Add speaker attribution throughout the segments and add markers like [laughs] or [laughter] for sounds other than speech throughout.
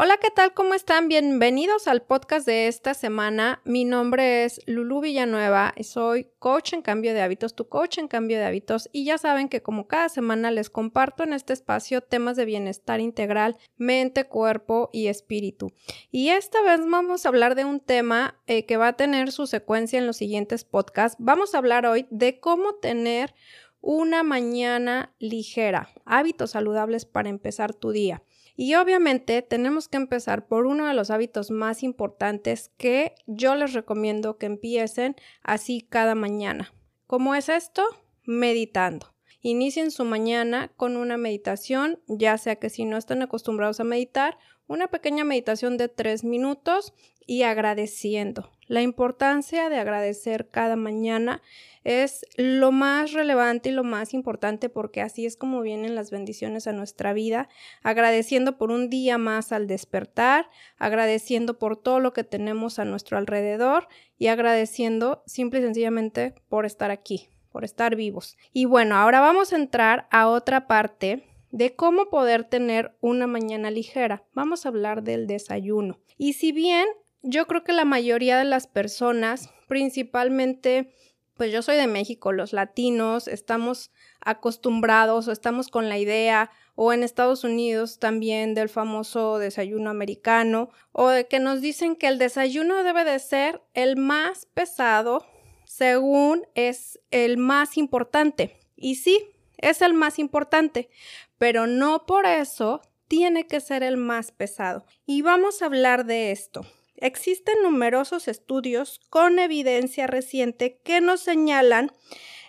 Speaker 1: Hola, ¿qué tal? ¿Cómo están? Bienvenidos al podcast de esta semana. Mi nombre es Lulu Villanueva soy coach en cambio de hábitos, tu coach en cambio de hábitos. Y ya saben que como cada semana les comparto en este espacio temas de bienestar integral, mente, cuerpo y espíritu. Y esta vez vamos a hablar de un tema eh, que va a tener su secuencia en los siguientes podcasts. Vamos a hablar hoy de cómo tener una mañana ligera, hábitos saludables para empezar tu día. Y obviamente tenemos que empezar por uno de los hábitos más importantes que yo les recomiendo que empiecen así cada mañana. ¿Cómo es esto? Meditando. Inicien su mañana con una meditación, ya sea que si no están acostumbrados a meditar, una pequeña meditación de tres minutos y agradeciendo. La importancia de agradecer cada mañana es lo más relevante y lo más importante porque así es como vienen las bendiciones a nuestra vida, agradeciendo por un día más al despertar, agradeciendo por todo lo que tenemos a nuestro alrededor y agradeciendo simple y sencillamente por estar aquí, por estar vivos. Y bueno, ahora vamos a entrar a otra parte de cómo poder tener una mañana ligera. Vamos a hablar del desayuno. Y si bien yo creo que la mayoría de las personas, principalmente pues yo soy de México, los latinos estamos acostumbrados o estamos con la idea o en Estados Unidos también del famoso desayuno americano o de que nos dicen que el desayuno debe de ser el más pesado según es el más importante. Y sí, es el más importante, pero no por eso tiene que ser el más pesado. Y vamos a hablar de esto. Existen numerosos estudios con evidencia reciente que nos señalan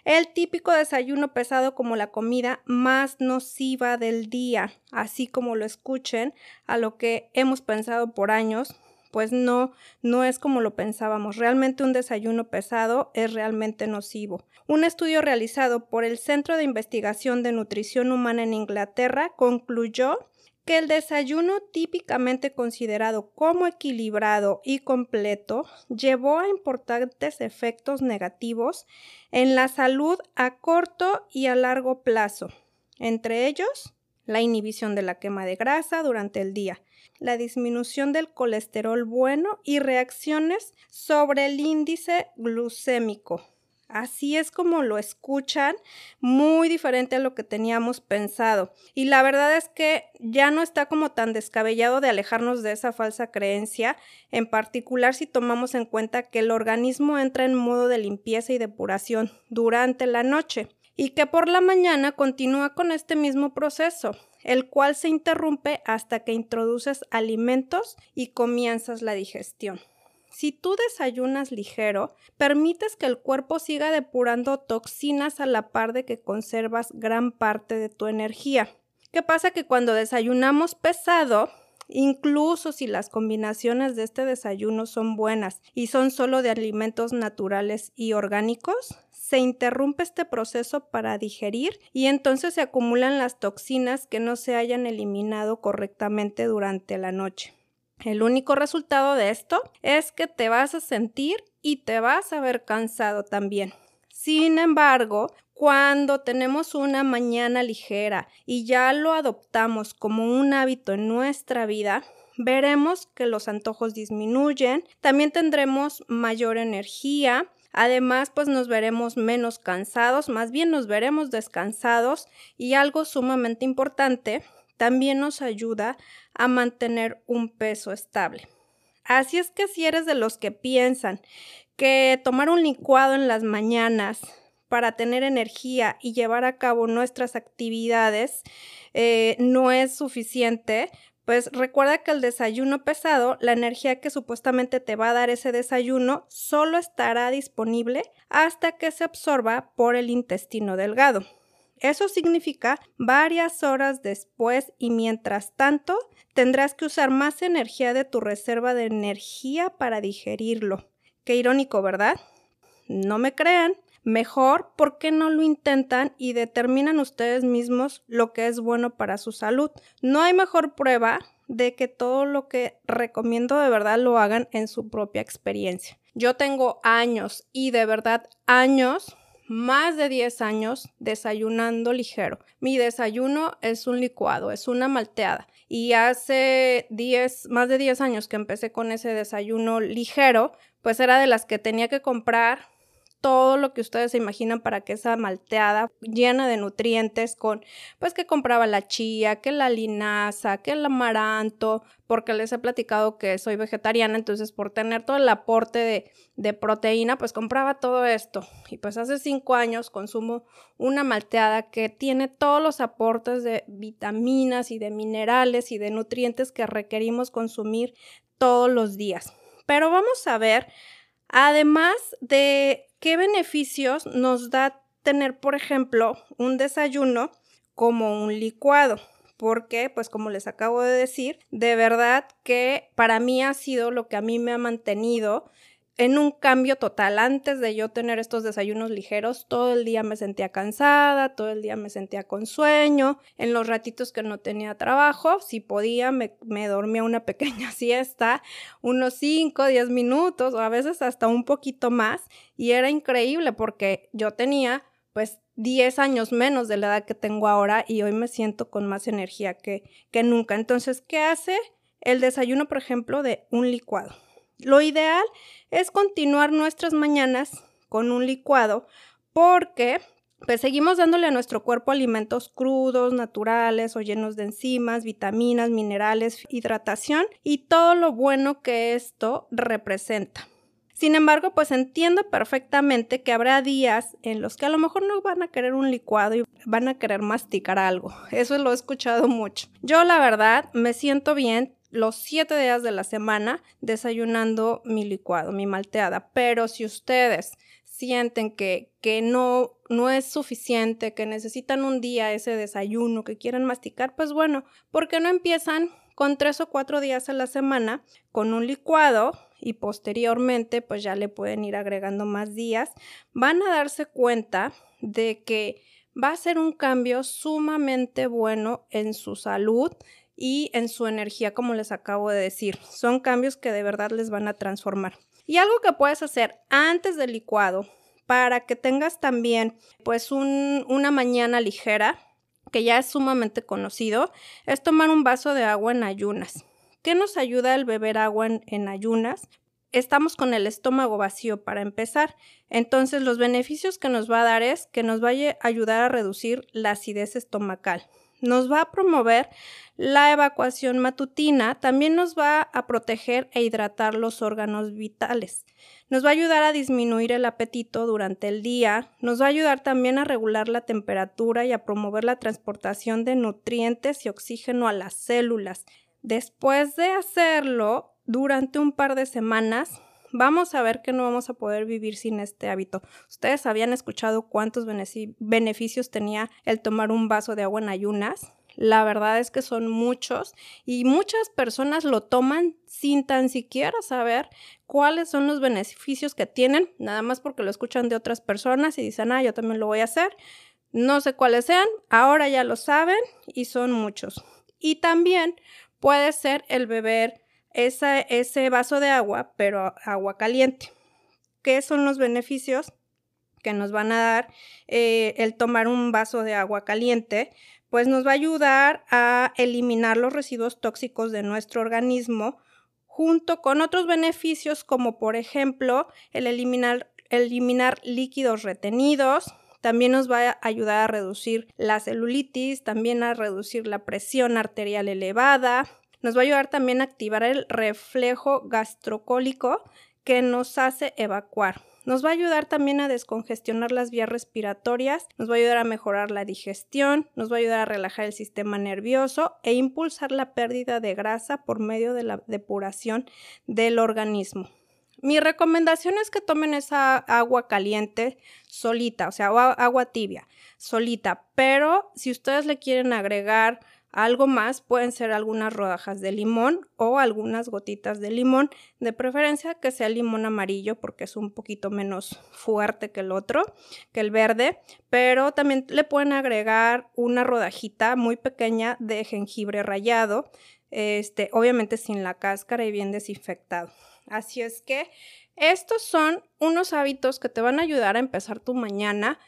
Speaker 1: el típico desayuno pesado como la comida más nociva del día, así como lo escuchen a lo que hemos pensado por años, pues no, no es como lo pensábamos. Realmente un desayuno pesado es realmente nocivo. Un estudio realizado por el Centro de Investigación de Nutrición Humana en Inglaterra concluyó que el desayuno típicamente considerado como equilibrado y completo llevó a importantes efectos negativos en la salud a corto y a largo plazo, entre ellos la inhibición de la quema de grasa durante el día, la disminución del colesterol bueno y reacciones sobre el índice glucémico, Así es como lo escuchan, muy diferente a lo que teníamos pensado. Y la verdad es que ya no está como tan descabellado de alejarnos de esa falsa creencia, en particular si tomamos en cuenta que el organismo entra en modo de limpieza y depuración durante la noche y que por la mañana continúa con este mismo proceso, el cual se interrumpe hasta que introduces alimentos y comienzas la digestión. Si tú desayunas ligero, permites que el cuerpo siga depurando toxinas a la par de que conservas gran parte de tu energía. ¿Qué pasa? Que cuando desayunamos pesado, incluso si las combinaciones de este desayuno son buenas y son solo de alimentos naturales y orgánicos, se interrumpe este proceso para digerir y entonces se acumulan las toxinas que no se hayan eliminado correctamente durante la noche. El único resultado de esto es que te vas a sentir y te vas a ver cansado también. Sin embargo, cuando tenemos una mañana ligera y ya lo adoptamos como un hábito en nuestra vida, veremos que los antojos disminuyen, también tendremos mayor energía, Además, pues nos veremos menos cansados, más bien nos veremos descansados y algo sumamente importante, también nos ayuda a mantener un peso estable. Así es que si eres de los que piensan que tomar un licuado en las mañanas para tener energía y llevar a cabo nuestras actividades eh, no es suficiente, pues recuerda que el desayuno pesado, la energía que supuestamente te va a dar ese desayuno, solo estará disponible hasta que se absorba por el intestino delgado. Eso significa varias horas después y mientras tanto tendrás que usar más energía de tu reserva de energía para digerirlo. Qué irónico, ¿verdad? No me crean. Mejor, ¿por qué no lo intentan y determinan ustedes mismos lo que es bueno para su salud? No hay mejor prueba de que todo lo que recomiendo de verdad lo hagan en su propia experiencia. Yo tengo años y de verdad años más de 10 años desayunando ligero. Mi desayuno es un licuado, es una malteada. Y hace 10, más de 10 años que empecé con ese desayuno ligero, pues era de las que tenía que comprar todo lo que ustedes se imaginan para que esa malteada llena de nutrientes con, pues que compraba la chía, que la linaza, que el amaranto, porque les he platicado que soy vegetariana, entonces por tener todo el aporte de, de proteína, pues compraba todo esto. Y pues hace cinco años consumo una malteada que tiene todos los aportes de vitaminas y de minerales y de nutrientes que requerimos consumir todos los días. Pero vamos a ver, además de ¿Qué beneficios nos da tener, por ejemplo, un desayuno como un licuado? Porque, pues como les acabo de decir, de verdad que para mí ha sido lo que a mí me ha mantenido en un cambio total. Antes de yo tener estos desayunos ligeros, todo el día me sentía cansada, todo el día me sentía con sueño. En los ratitos que no tenía trabajo, si podía, me, dormía una [laughs] pequeña siesta, unos 5, 10 minutos o a veces hasta un poquito más. Y era increíble porque yo tenía pues 10 años menos de la edad que tengo ahora y hoy me siento con más energía que, que nunca. Entonces, ¿qué hace el desayuno, por ejemplo, de un licuado? Lo ideal es continuar nuestras mañanas con un licuado porque pues seguimos dándole a nuestro cuerpo alimentos crudos, naturales o llenos de enzimas, vitaminas, minerales, hidratación y todo lo bueno que esto representa. Sin embargo, pues entiendo perfectamente que habrá días en los que a lo mejor no van a querer un licuado y van a querer masticar algo. Eso lo he escuchado mucho. Yo la verdad me siento bien los siete días de la semana desayunando mi licuado, mi malteada. Pero si ustedes sienten que, que no, no es suficiente, que necesitan un día ese desayuno, que quieren masticar, pues bueno, ¿por qué no empiezan con tres o cuatro días a la semana con un licuado y posteriormente pues ya le pueden ir agregando más días? Van a darse cuenta de que va a ser un cambio sumamente bueno en su salud, y en su energía, como les acabo de decir. Son cambios que de verdad les van a transformar. Y algo que puedes hacer antes del licuado para que tengas también pues una mañana ligera, que ya es sumamente conocido, es tomar un vaso de agua en ayunas. ¿Qué nos ayuda el beber agua en, en ayunas? Estamos con el estómago vacío para empezar. Entonces los beneficios que nos va a dar es que nos va a ayudar a reducir la acidez estomacal nos va a promover la evacuación matutina, también nos va a proteger e hidratar los órganos vitales. Nos va a ayudar a disminuir el apetito durante el día, nos va a ayudar también a regular la temperatura y a promover la transportación de nutrientes y oxígeno a las células. Después de hacerlo, durante un par de semanas, vamos a ver que no vamos a poder vivir sin este hábito. Ustedes habían escuchado cuántos beneficios tenía el tomar un vaso de agua en ayunas. La verdad es que son muchos y muchas personas lo toman sin tan siquiera saber cuáles son los beneficios que tienen, nada más porque lo escuchan de otras personas y dicen, ah, yo también lo voy a hacer. No sé cuáles sean, ahora ya lo saben y son muchos. Y también puede ser el beber ese vaso de agua, pero agua caliente. ¿Qué son los beneficios que nos van a dar eh, el tomar un vaso de agua caliente? Pues nos va a ayudar a eliminar los residuos tóxicos de nuestro organismo junto con otros beneficios como por ejemplo el eliminar, eliminar líquidos retenidos, también nos va a ayudar a reducir la celulitis, también a reducir la presión arterial elevada, nos va a ayudar también a activar el reflejo gastrocólico que nos hace evacuar. Nos va a ayudar también a descongestionar las vías respiratorias, nos va a ayudar a mejorar la digestión, nos va a ayudar a relajar el sistema nervioso e impulsar la pérdida de grasa por medio de la depuración del organismo. Mi recomendación es que tomen esa agua caliente solita, o sea, agua tibia, solita, pero si ustedes le quieren agregar algo más pueden ser algunas rodajas de limón o algunas gotitas de limón, de preferencia que sea limón amarillo porque es un poquito menos fuerte que el otro, que el verde, pero también le pueden agregar una rodajita muy pequeña de jengibre rallado, este, obviamente sin la cáscara y bien desinfectado. Así es que Estos son unos hábitos que te van a ayudar a empezar tu mañana,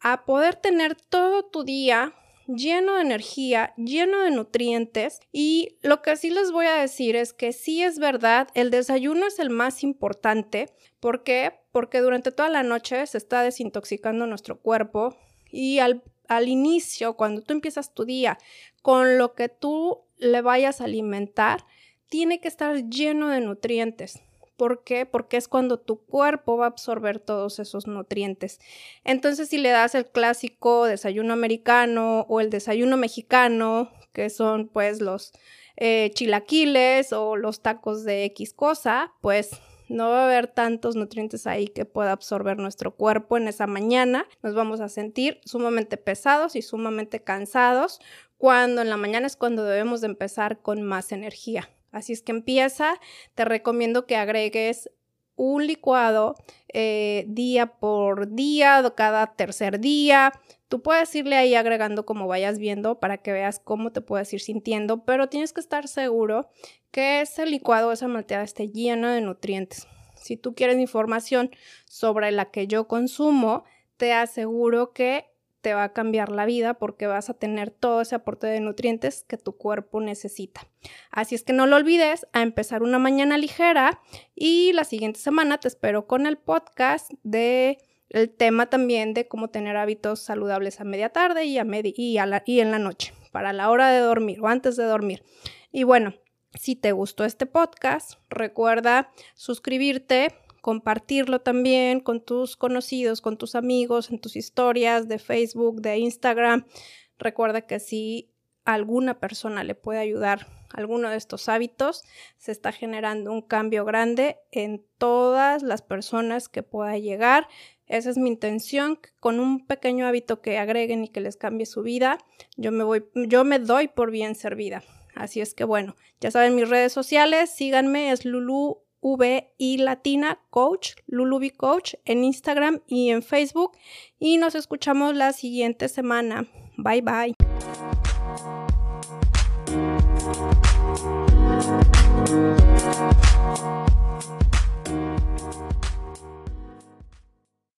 Speaker 1: a poder tener todo tu día lleno de energía, lleno de nutrientes y lo que sí les voy a decir es que sí es verdad, el desayuno es el más importante. ¿Por qué? Porque durante toda la noche se está desintoxicando nuestro cuerpo y al, al inicio, cuando tú empiezas tu día con lo que tú le vayas a alimentar, tiene que estar lleno de nutrientes. ¿Por qué? Porque es cuando tu cuerpo va a absorber todos esos nutrientes. Entonces, si le das el clásico desayuno americano o el desayuno mexicano, que son pues los eh, chilaquiles o los tacos de X cosa, pues no va a haber tantos nutrientes ahí que pueda absorber nuestro cuerpo en esa mañana. Nos vamos a sentir sumamente pesados y sumamente cansados, cuando en la mañana es cuando debemos de empezar con más energía. Así es que empieza, te recomiendo que agregues un licuado eh, día por día, cada tercer día. Tú puedes irle ahí agregando como vayas viendo para que veas cómo te puedes ir sintiendo, pero tienes que estar seguro que ese licuado, esa malteada esté llena de nutrientes. Si tú quieres información sobre la que yo consumo, te aseguro que te va a cambiar la vida porque vas a tener todo ese aporte de nutrientes que tu cuerpo necesita. Así es que no lo olvides a empezar una mañana ligera y la siguiente semana te espero con el podcast de el tema también de cómo tener hábitos saludables a media tarde y, a y, y en la noche, para la hora de dormir o antes de dormir. Y bueno, si te gustó este podcast, recuerda suscribirte compartirlo también con tus conocidos, con tus amigos, en tus historias de Facebook, de Instagram. Recuerda que si alguna persona le puede ayudar alguno de estos hábitos, se está generando un cambio grande en todas las personas que pueda llegar. Esa es mi intención, con un pequeño hábito que agreguen y que les cambie su vida, yo me voy, yo me doy por bien servida. Así es que bueno, ya saben mis redes sociales, síganme, es Lulu VI Latina Coach, Lulubi Coach, en Instagram y en Facebook. Y nos escuchamos la siguiente semana. Bye bye.